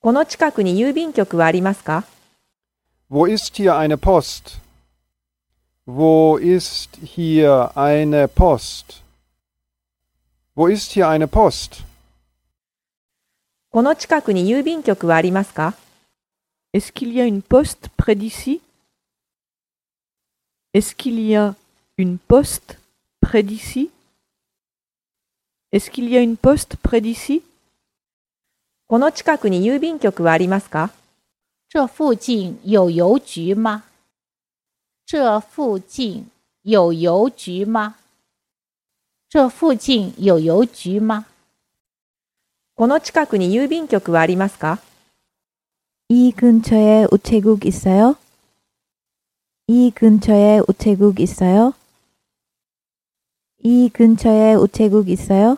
この近くに郵便局はありますか Wo ist hier eine Post? Wo ist hier eine Post? Wo ist hier eine Post? この近くに郵便局はありますか Est-ce qu'il y a une poste près d'ici Est-ce qu'il y a une poste près d'ici Est-ce qu'il y a une poste près d'ici この近くに郵便局はありますか这附近有邮局吗？这附近有邮局吗？这附近有邮局吗？この近くに郵便局はありますか 이 근처에 우체국 있어요? 이 근처에 우체국 있어요? 이 근처에 우체국 있어요?